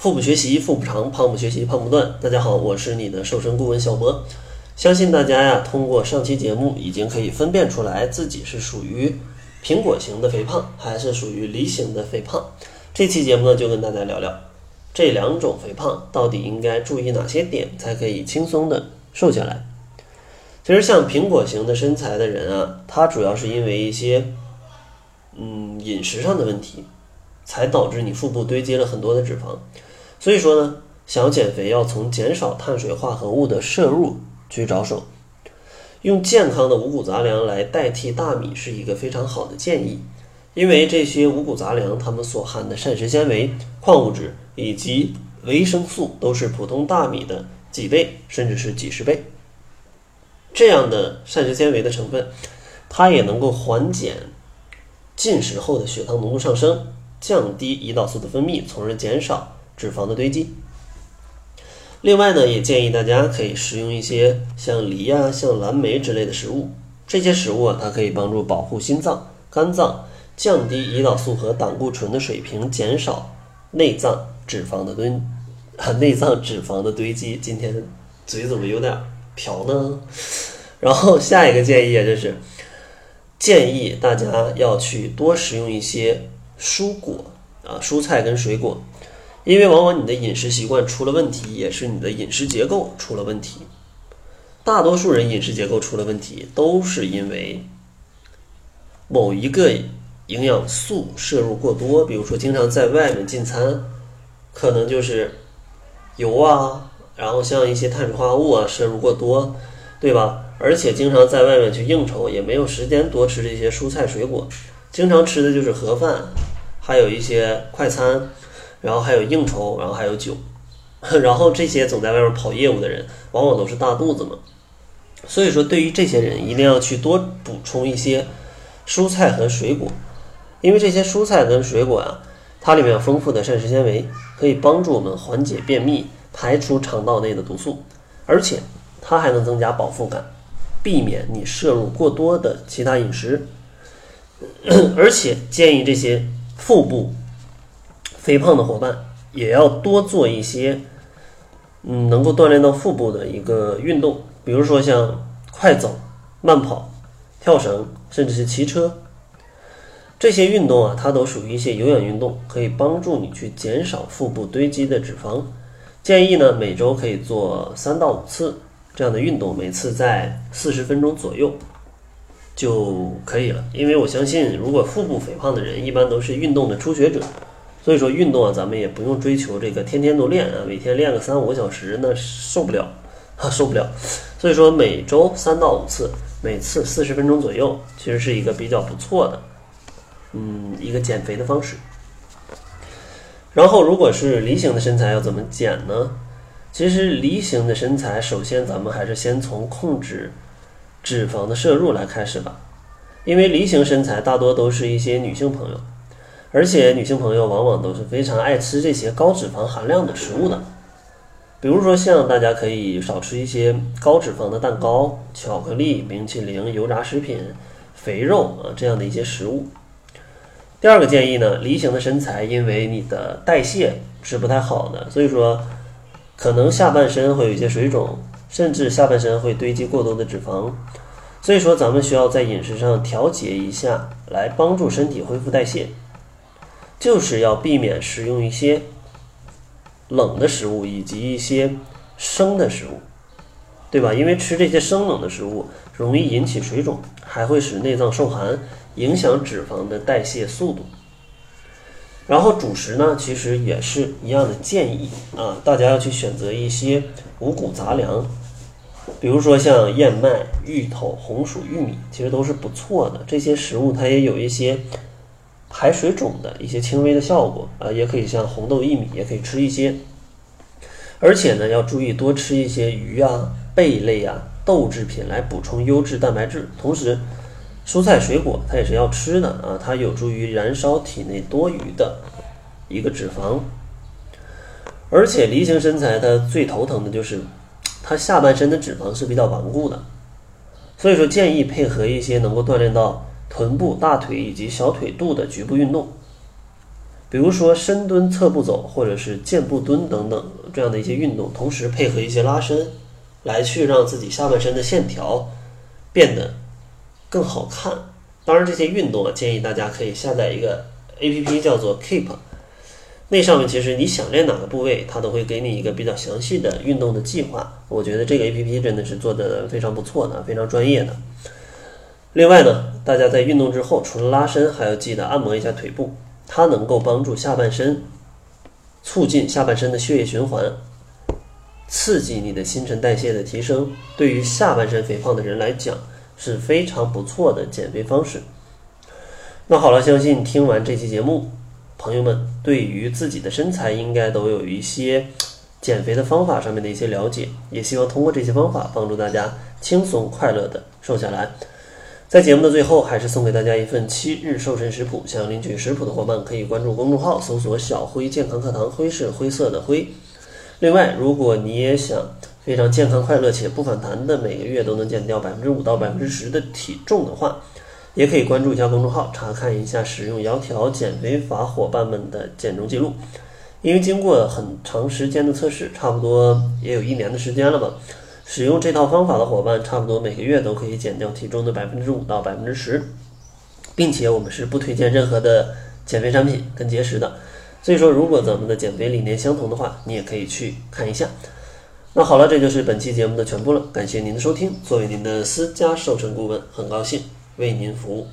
腹部学习腹不长，胖不学习胖不断。大家好，我是你的瘦身顾问小博。相信大家呀，通过上期节目已经可以分辨出来自己是属于苹果型的肥胖，还是属于梨形的肥胖。这期节目呢，就跟大家聊聊这两种肥胖到底应该注意哪些点，才可以轻松的瘦下来。其实像苹果型的身材的人啊，他主要是因为一些嗯饮食上的问题，才导致你腹部堆积了很多的脂肪。所以说呢，想减肥，要从减少碳水化合物的摄入去着手，用健康的五谷杂粮来代替大米是一个非常好的建议。因为这些五谷杂粮，它们所含的膳食纤维、矿物质以及维生素都是普通大米的几倍，甚至是几十倍。这样的膳食纤维的成分，它也能够缓解进食后的血糖浓度上升，降低胰岛素的分泌，从而减少脂肪的堆积。另外呢，也建议大家可以食用一些像梨啊、像蓝莓之类的食物。这些食物啊，它可以帮助保护心脏、肝脏。降低胰岛素和胆固醇的水平，减少内脏脂肪的堆，内脏脂肪的堆积。今天嘴怎么有点瓢呢？然后下一个建议啊就是建议大家要去多食用一些蔬果啊，蔬菜跟水果，因为往往你的饮食习惯出了问题，也是你的饮食结构出了问题。大多数人饮食结构出了问题，都是因为某一个。营养素摄入过多，比如说经常在外面进餐，可能就是油啊，然后像一些碳水化合物啊摄入过多，对吧？而且经常在外面去应酬，也没有时间多吃这些蔬菜水果，经常吃的就是盒饭，还有一些快餐，然后还有应酬，然后还有酒，然后这些总在外面跑业务的人，往往都是大肚子嘛。所以说，对于这些人，一定要去多补充一些蔬菜和水果。因为这些蔬菜跟水果啊，它里面有丰富的膳食纤维，可以帮助我们缓解便秘，排出肠道内的毒素，而且它还能增加饱腹感，避免你摄入过多的其他饮食。而且建议这些腹部肥胖的伙伴也要多做一些，嗯，能够锻炼到腹部的一个运动，比如说像快走、慢跑、跳绳，甚至是骑车。这些运动啊，它都属于一些有氧运动，可以帮助你去减少腹部堆积的脂肪。建议呢，每周可以做三到五次这样的运动，每次在四十分钟左右就可以了。因为我相信，如果腹部肥胖的人，一般都是运动的初学者，所以说运动啊，咱们也不用追求这个天天都练啊，每天练个三五个小时那受不了，哈，受不了。所以说每周三到五次，每次四十分钟左右，其实是一个比较不错的。嗯，一个减肥的方式。然后，如果是梨形的身材，要怎么减呢？其实，梨形的身材，首先咱们还是先从控制脂肪的摄入来开始吧。因为梨形身材大多都是一些女性朋友，而且女性朋友往往都是非常爱吃这些高脂肪含量的食物的。比如说，像大家可以少吃一些高脂肪的蛋糕、巧克力、冰淇淋、油炸食品、肥肉啊这样的一些食物。第二个建议呢，梨形的身材，因为你的代谢是不太好的，所以说可能下半身会有一些水肿，甚至下半身会堆积过多的脂肪，所以说咱们需要在饮食上调节一下，来帮助身体恢复代谢，就是要避免食用一些冷的食物以及一些生的食物，对吧？因为吃这些生冷的食物容易引起水肿，还会使内脏受寒。影响脂肪的代谢速度，然后主食呢，其实也是一样的建议啊，大家要去选择一些五谷杂粮，比如说像燕麦、芋头、红薯、玉米，其实都是不错的。这些食物它也有一些排水肿的一些轻微的效果啊，也可以像红豆、薏米，也可以吃一些。而且呢，要注意多吃一些鱼啊、贝类啊、豆制品来补充优质蛋白质，同时。蔬菜水果它也是要吃的啊，它有助于燃烧体内多余的一个脂肪。而且梨形身材它最头疼的就是它下半身的脂肪是比较顽固的，所以说建议配合一些能够锻炼到臀部、大腿以及小腿肚的局部运动，比如说深蹲、侧步走，或者是箭步蹲等等这样的一些运动，同时配合一些拉伸，来去让自己下半身的线条变得更好看。当然，这些运动啊，建议大家可以下载一个 APP，叫做 Keep。那上面其实你想练哪个部位，它都会给你一个比较详细的运动的计划。我觉得这个 APP 真的是做的非常不错的，非常专业的。另外呢，大家在运动之后，除了拉伸，还要记得按摩一下腿部，它能够帮助下半身，促进下半身的血液循环，刺激你的新陈代谢的提升。对于下半身肥胖的人来讲，是非常不错的减肥方式。那好了，相信听完这期节目。朋友们对于自己的身材应该都有一些减肥的方法上面的一些了解，也希望通过这些方法帮助大家轻松快乐的瘦下来。在节目的最后，还是送给大家一份七日瘦身食谱，想要领取食谱的伙伴可以关注公众号，搜索“小辉健康课堂”，辉是灰色的灰。另外，如果你也想非常健康快乐且不反弹的每个月都能减掉百分之五到百分之十的体重的话，也可以关注一下公众号，查看一下使用窈窕减肥法伙伴们的减重记录。因为经过很长时间的测试，差不多也有一年的时间了吧。使用这套方法的伙伴，差不多每个月都可以减掉体重的百分之五到百分之十，并且我们是不推荐任何的减肥产品跟节食的。所以说，如果咱们的减肥理念相同的话，你也可以去看一下。那好了，这就是本期节目的全部了。感谢您的收听，作为您的私家瘦身顾问，很高兴。为您服务。